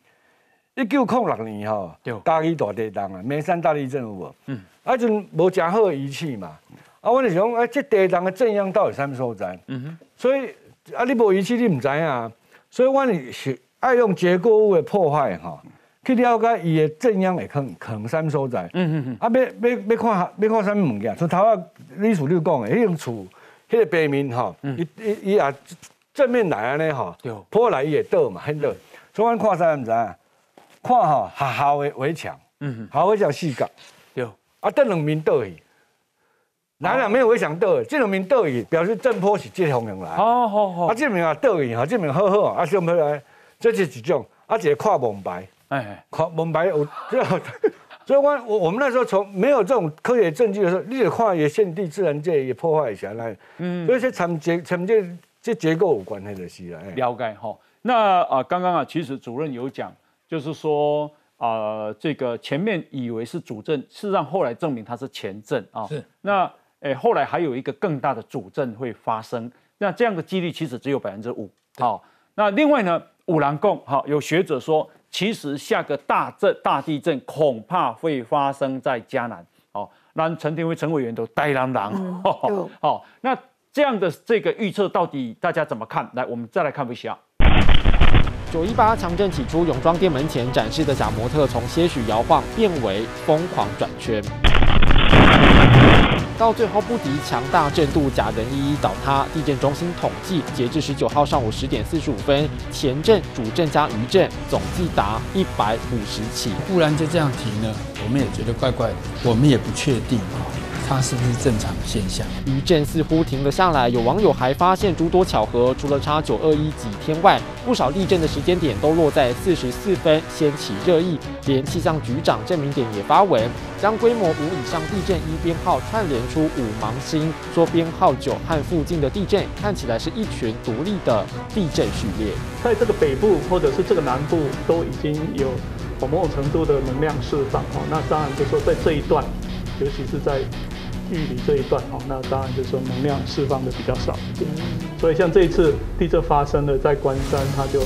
[SPEAKER 9] 一九零六年哈，嘉义大地震啊，眉山大地震有无？嗯，啊阵无真好的仪器嘛。啊，我就想，哎，这地动的正央到底什么所在？嗯哼。所以啊，你无仪器，你唔知啊。所以我是爱用结构物的破坏哈，去了解伊的正央会坑可能什么所在。嗯哼哼。啊，要要要看要看什么物件？从头啊，李楚六讲的，迄种厝，迄个背面哈，伊伊伊啊正面来安尼哈，破来伊会倒嘛，很倒。所以我看啥唔知啊？看哈学校的围墙，嗯哼，校围墙四角，对。啊，等两面倒去。哪两没有？我想倒，这种名倒去，表示正坡是这方向来。好好好。啊，这面啊倒去，哈，这面好好，啊，上面来，这是一种，啊，一个跨蒙白，哎，跨蒙白有，所以，我我我们那时候从没有这种科学证据的时候，你也跨越现地自然界也破坏下来，嗯，所以这产结产这这结构有关系的是啊。
[SPEAKER 1] 了解哈。那啊，刚刚啊，其实主任有讲，就是说啊，这个前面以为是主证，事实上后来证明它是前证啊。是。那哎，后来还有一个更大的主震会发生，那这样的几率其实只有百分之五。好，那另外呢，五郎贡，好，有学者说，其实下个大震、大地震恐怕会发生在迦南。好，那陈廷威陈委员都呆狼狼。好，那这样的这个预测到底大家怎么看？来，我们再来看一下。
[SPEAKER 14] 九一八强震起初，泳装店门前展示的假模特，从些许摇晃变为疯狂转圈。到最后不敌强大震度，假人一一倒塌。地震中心统计，截至十九号上午十点四十五分，前震、主震加余震总计达一百五十起。
[SPEAKER 15] 不然就这样停呢，我们也觉得怪怪的，我们也不确定。
[SPEAKER 8] 它是不是正常现象？
[SPEAKER 14] 余震似乎停了下来，有网友还发现诸多巧合，除了差九二一几天外，不少地震的时间点都落在四十四分，掀起热议。连气象局长郑明典也发文，将规模五以上地震一编号串联出五芒星，说编号九和附近的地震看起来是一群独立的地震序列，
[SPEAKER 15] 在这个北部或者是这个南部都已经有某种程度的能量释放哦，那当然就说在这一段。尤其是在玉里这一段，哦，那当然就是说能量释放的比较少一点。所以像这一次地震发生了在关山，它就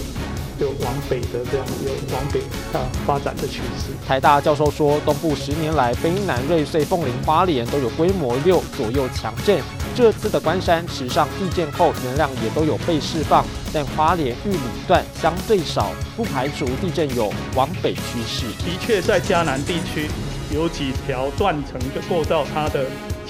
[SPEAKER 15] 就往北的这样有往北啊发展的趋势。
[SPEAKER 14] 台大教授说，东部十年来，卑南、瑞穗、凤林、花莲都有规模六左右强震。这次的关山池上地震后，能量也都有被释放，但花莲玉里段相对少，不排除地震有往北趋势。
[SPEAKER 15] 的确，在嘉南地区。有几条断层的构造，它的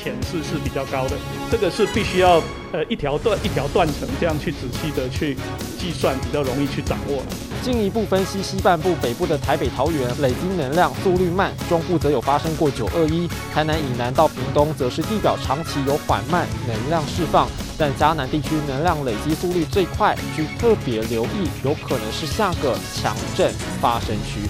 [SPEAKER 15] 潜势是比较高的。这个是必须要呃一条断一条断层这样去仔细的去计算，比较容易去掌握。
[SPEAKER 14] 进一步分析西半部、北部的台北、桃园累积能量速率慢，中部则有发生过九二一。台南以南到屏东则是地表长期有缓慢能量释放，但嘉南地区能量累积速率最快，需特别留意，有可能是下个强震发生区。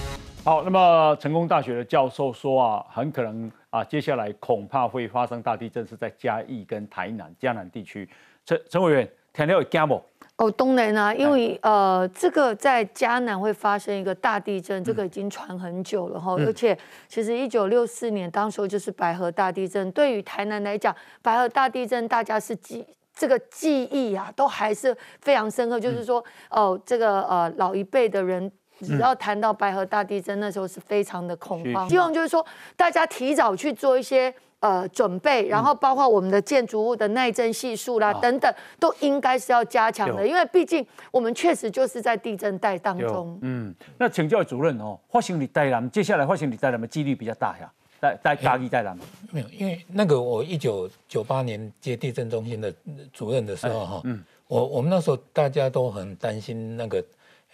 [SPEAKER 1] 好，那么成功大学的教授说啊，很可能啊，接下来恐怕会发生大地震，是在嘉义跟台南、江南地区。陈陈委员，听到有惊不？
[SPEAKER 2] 哦，当然啊，因为呃，这个在嘉南会发生一个大地震，这个已经传很久了哈。而且，其实一九六四年当时候就是白河大地震，对于台南来讲，白河大地震大家是记这个记忆啊，都还是非常深刻。就是说，哦，这个呃老一辈的人。只要谈到白河大地震，那时候是非常的恐慌。希望就是说，大家提早去做一些呃准备，然后包括我们的建筑物的耐震系数啦等等，都应该是要加强的。因为毕竟我们确实就是在地震带当中。
[SPEAKER 1] 嗯，那请教主任哦，发生你带南，接下来发生你带南的几率比较大呀？带带嘉义带南吗？
[SPEAKER 8] 没有，因为那个我一九九八年接地震中心的主任的时候哈，嗯，我我们那时候大家都很担心那个。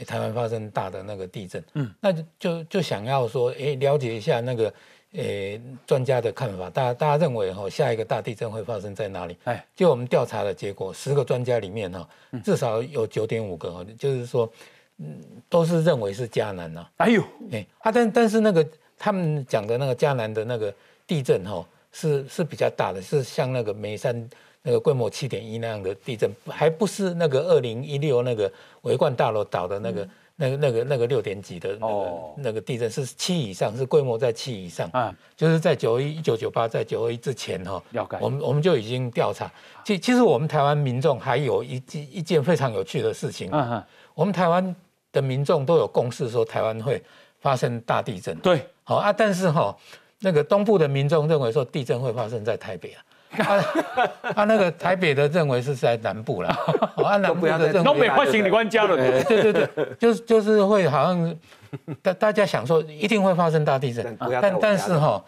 [SPEAKER 8] 台湾发生大的那个地震，嗯，那就就就想要说，哎，了解一下那个，诶，专家的看法。大家大家认为哈，下一个大地震会发生在哪里？哎，就我们调查的结果，十个专家里面哈，至少有九点五个哈，就是说，嗯，都是认为是迦南呐。
[SPEAKER 1] 哎呦，
[SPEAKER 8] 哎，啊，但但是那个他们讲的那个迦南的那个地震哈，是是比较大的，是像那个眉山。那个规模七点一那样的地震，还不是那个二零一六那个维冠大楼倒的那个、那个、那个、那个六点几的那个那个地震，是七以上，是规模在七以上。啊，就是在九一一九九八，在九二一之前哈，我们我们就已经调查。其其实我们台湾民众还有一件一件非常有趣的事情。嗯我们台湾的民众都有共识说台湾会发生大地震。
[SPEAKER 1] 对，
[SPEAKER 8] 好啊，但是哈，那个东部的民众认为说地震会发生在台北啊。他 他那个台北的认为是在南部了，啊南部的认为
[SPEAKER 1] 东北换行李官家了，
[SPEAKER 8] 对对对，就是就是会好像大大家想说一定会发生大地震，但但是哈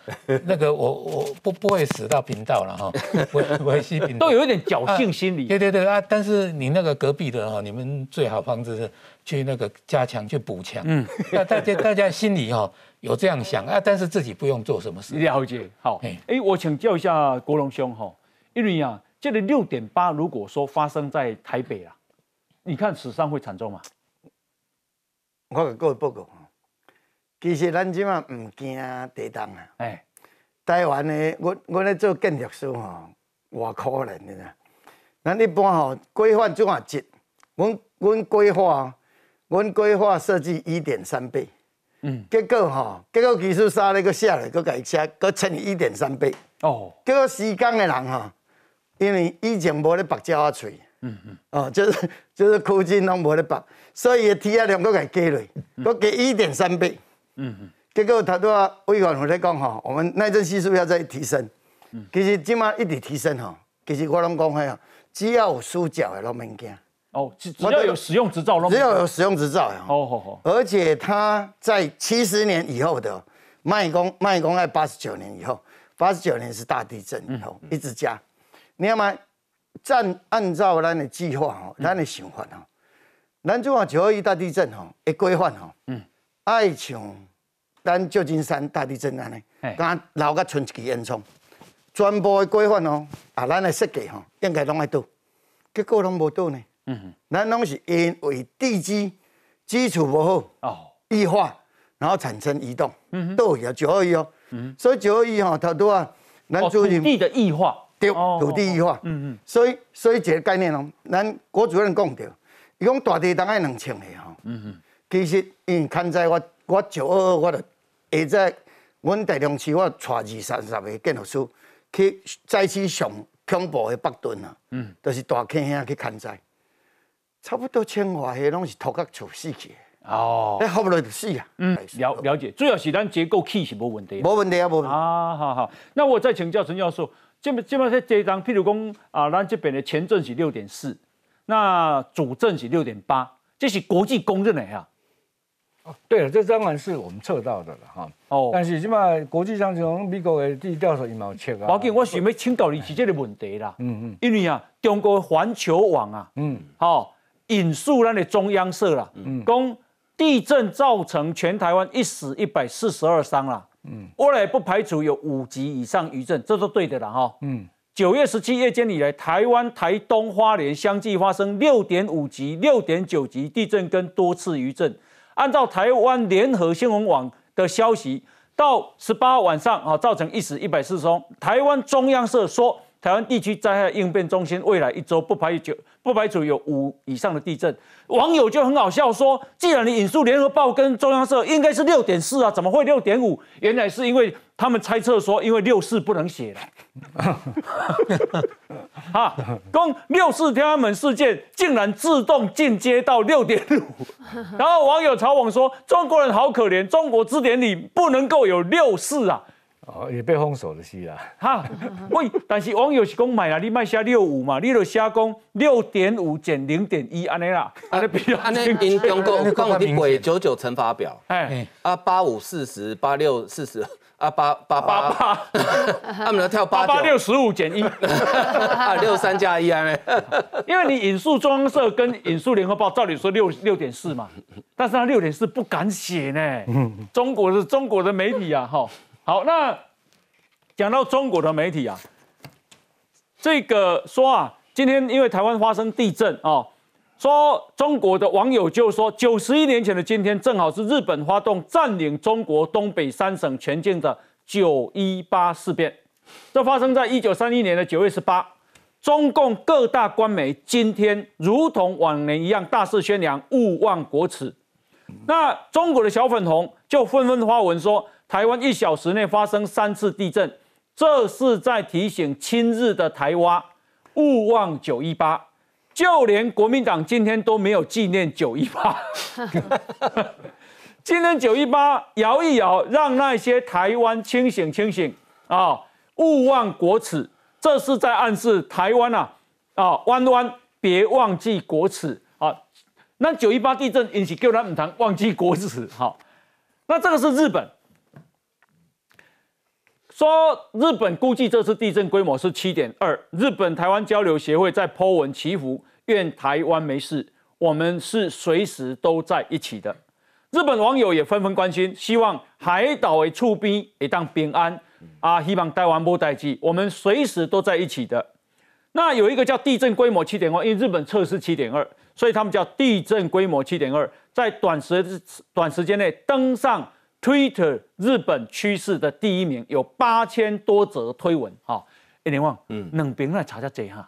[SPEAKER 8] 那个我我不不会死到频道了哈，维维西频
[SPEAKER 1] 都有一点侥幸心理，
[SPEAKER 8] 对对对啊，但是你那个隔壁的哈，你们最好方式是去那个加强去补强，嗯，那大家大家心里哈。有这样想啊，但是自己不用做什么事。
[SPEAKER 1] 了解，好。哎，我请教一下国龙兄哈，因为啊，这个六点八如果说发生在台北啊，你看史上会惨重吗？
[SPEAKER 4] 我给各位报告，其实咱即马唔惊地震啊。哎，台湾呢，我我咧做建筑师哈，偌可怜的呢。咱一般吼规划怎啊值？阮阮规划，阮规划设计一点三倍。嗯，结果吼，结果技术三咧，搁下来，搁改写，搁乘以一点三倍。哦，结果施工的人哈，因为以前无咧白鸟啊锤，嗯嗯，哦，就是就是苦筋拢无咧白，所以体压量搁改加落，搁加一点三倍。嗯嗯，结果他都啊，委员我咧讲哈，我们耐震系数要再提升。嗯，其实即嘛一直提升哈，其实我拢讲嘿啊，只要有输脚的拢免惊。
[SPEAKER 1] 哦，只只要有使用执照，
[SPEAKER 4] 只要有使用执照呀。哦好好。而且他在七十年以后的卖公卖公在八十九年以后，八十九年是大地震以后一直加。你看嘛，按按照咱的计划哦，咱的想法哦，咱中华九二一大地震哦，一规范哦，嗯，爱像咱旧金山大地震安尼，刚老个存一支烟囱，全部的规范哦，啊，咱的设计吼，应该拢爱倒，结果拢无倒呢。嗯哼，咱拢是因为地基基础不好哦，异化，然后产生移动，嗯哼，倒去啊九二一哦，嗯，所以九二一吼，它都啊，
[SPEAKER 1] 咱土地的异化，
[SPEAKER 4] 对，土地异化，嗯嗯，所以所以一个概念哦，咱郭主任讲着，伊讲大地当爱两千个吼，嗯哼，其实因为看在我我九二二我着下在。阮大中市我带二三十个建筑师去再去上恐怖的北屯啊，嗯，就是大坑遐去看灾，差不多千外个拢是土甲厝死去哦，哎，好不落就死啊。
[SPEAKER 1] 嗯，了了解，主要是咱结构器是无问题。
[SPEAKER 4] 无问题啊，无问题
[SPEAKER 1] 啊，好好。那我再请教陈教授，这么这么在这张，譬如讲啊，咱这边的前阵是六点四，那主阵是六点八，这是国际公认的呀。
[SPEAKER 9] 哦，对了，这当然是我们测到的了哈。哦，但是起码国际上从美国的地调查也冇测啊。
[SPEAKER 1] 包括我想要请教你是这个问题啦。嗯嗯。因为啊，中国环球网啊，嗯，好引述咱的中央社啦，嗯，讲地震造成全台湾一死一百四十二伤啦。嗯，未来不排除有五级以上余震，这都对的啦哈。嗯。九月十七夜间以来，台湾台东花莲相继发生六点五级、六点九级地震跟多次余震。按照台湾联合新闻网的消息，到十八号晚上啊，造成一死一百四十宗。台湾中央社说，台湾地区灾害应变中心未来一周不排除不排除有五以上的地震。网友就很好笑说，既然你引述联合报跟中央社，应该是六点四啊，怎么会六点五？原来是因为他们猜测说，因为六四不能写了。啊，公六四天安门事件竟然自动进阶到六点五，然后网友嘲讽说：“中国人好可怜，中国字典里不能够有六四啊。”
[SPEAKER 9] 哦，也被封锁的是啦。
[SPEAKER 1] 哈，喂，但是网友是讲买啦，你卖写六五嘛，你就写讲六点五减零点一安尼啦，安尼比较
[SPEAKER 3] 安尼因中国讲有啲鬼九九乘法表，哎，啊八五四十，八六四十。啊八八八。八，他们要跳八
[SPEAKER 1] 八六十五减一，
[SPEAKER 3] 啊六三加一安尼，
[SPEAKER 1] 因为你引述中央社跟引述联合报，照理说六六点四嘛，但是他六点四不敢写呢。中国的中国的媒体啊，哈，好，那讲到中国的媒体啊，这个说啊，今天因为台湾发生地震啊。说中国的网友就说，九十一年前的今天，正好是日本发动占领中国东北三省全境的九一八事变。这发生在一九三一年的九月十八。中共各大官媒今天如同往年一样大肆宣扬勿忘国耻。那中国的小粉红就纷纷发文说，台湾一小时内发生三次地震，这是在提醒亲日的台湾勿忘九一八。就连国民党今天都没有纪念九一八，今天九一八摇一摇，让那些台湾清醒清醒啊，勿忘国耻，这是在暗示台湾啊啊弯弯别忘记国耻啊。那九一八地震引起叫他们谈忘记国耻，好，那这个是日本。说日本估计这次地震规模是七点二。日本台湾交流协会在 Po 文祈福，愿台湾没事。我们是随时都在一起的。日本网友也纷纷关心，希望海岛为触兵也当平安啊，希望台湾不待机，我们随时都在一起的。那有一个叫地震规模七点二，因为日本测试七点二，所以他们叫地震规模七点二，在短时短时间内登上。Twitter 日本趋势的第一名有八千多则推文，哈，一连旺，嗯，冷冰来查下这哈，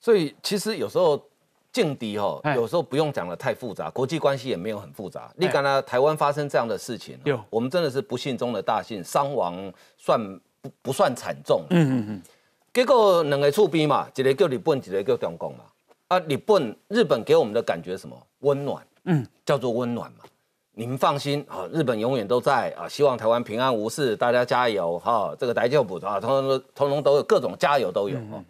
[SPEAKER 3] 所以其实有时候劲敌哈，有时候不用讲的太复杂，国际关系也没有很复杂。你看呢，台湾发生这样的事情，有，我们真的是不幸中的大幸，伤亡算不不算惨重，嗯嗯嗯。结果两个出兵嘛，一个叫日本，一个叫中共嘛。啊，日本日本给我们的感觉什么？温暖，嗯，叫做温暖嘛。你们放心啊，日本永远都在啊，希望台湾平安无事，大家加油哈！这个台救补啊，通通都通通都有各种加油都有哈。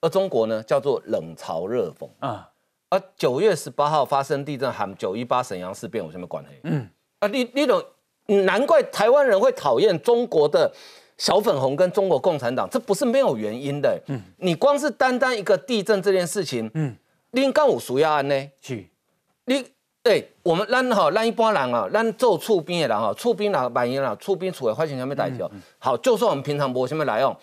[SPEAKER 3] 而中国呢，叫做冷嘲热讽啊。而九月十八号发生地震，喊九一八沈阳事变我什么关系？嗯啊，你你种难怪台湾人会讨厌中国的小粉红跟中国共产党，这不是没有原因的。嗯，你光是单单一个地震这件事情，嗯，你刚有需要安呢？是，你。对我们咱哈，咱一般人啊，咱做厝边的人哈，厝边人万一啦，厝边厝会发生什么代志哦？好，就算我们平常无什么来用，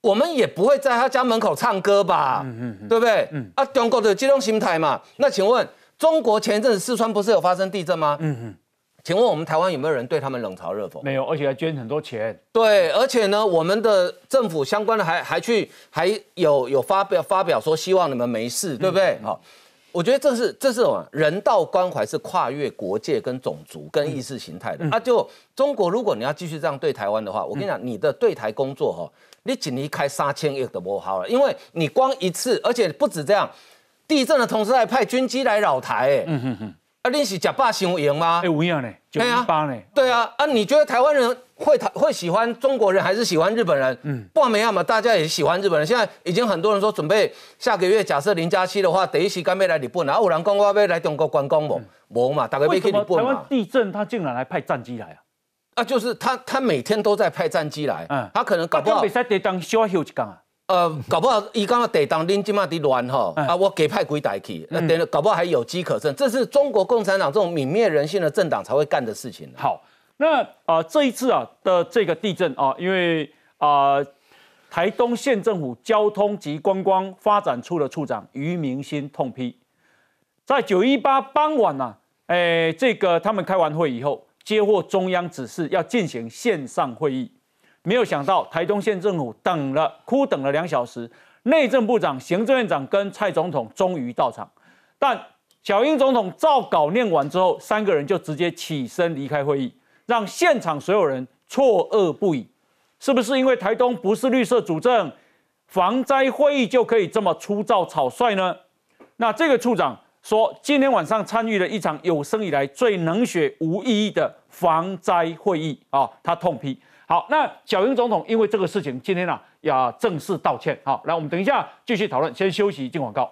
[SPEAKER 3] 我们也不会在他家门口唱歌吧？嗯嗯，对不对？嗯啊，中国的这种心态嘛。那请问，中国前一阵子四川不是有发生地震吗？嗯嗯，请问我们台湾有没有人对他们冷嘲热讽？
[SPEAKER 1] 没有，而且还捐很多钱。
[SPEAKER 3] 对，而且呢，我们的政府相关的还还去还有有发表发表说希望你们没事，对不对？好。我觉得这是这是什么人道关怀，是跨越国界、跟种族、跟意识形态的。啊，就中国，如果你要继续这样对台湾的话，我跟你讲，你的对台工作哈，你仅离开三千亿都不好了，因为你光一次，而且不止这样，地震的同时还派军机来扰台，哎，嗯哼哼。啊，你是假霸行赢吗？
[SPEAKER 1] 哎，无样呢，九一八呢？
[SPEAKER 3] 对啊，啊，你觉得台湾人会台会喜欢中国人还是喜欢日本人？嗯，不管怎样嘛，大家也喜欢日本人。现在已经很多人说准备下个月，假设零加七的话，第一期干杯来日本，然后有人讲我要来中国观光不？无嘛，大概
[SPEAKER 1] 去日本嘛。台湾地震，他竟然还派战机来啊？
[SPEAKER 3] 啊，就是他，他每天都在派战机来。嗯，他可能搞不好。
[SPEAKER 1] 比赛得当小休一工啊。
[SPEAKER 3] 呃，搞不好伊刚刚地当恁今嘛伫乱吼，啊，我给派鬼代去，那等搞不好还有机可乘，这是中国共产党这种泯灭人性的政党才会干的事情。
[SPEAKER 1] 好，那啊这一次啊的这个地震啊，因为啊台东县政府交通及观光发展处的处长于明新痛批，在九一八傍晚呐，诶，这个他们开完会以后，接获中央指示要进行线上会议。没有想到台东县政府等了，哭等了两小时，内政部长、行政院长跟蔡总统终于到场，但小英总统照稿念完之后，三个人就直接起身离开会议，让现场所有人错愕不已。是不是因为台东不是绿色主政，防灾会议就可以这么粗糙草率呢？那这个处长说，今天晚上参与了一场有生以来最冷血无意义的防灾会议啊，他痛批。好，那小英总统因为这个事情，今天呢要正式道歉。好，来，我们等一下继续讨论，先休息进广告。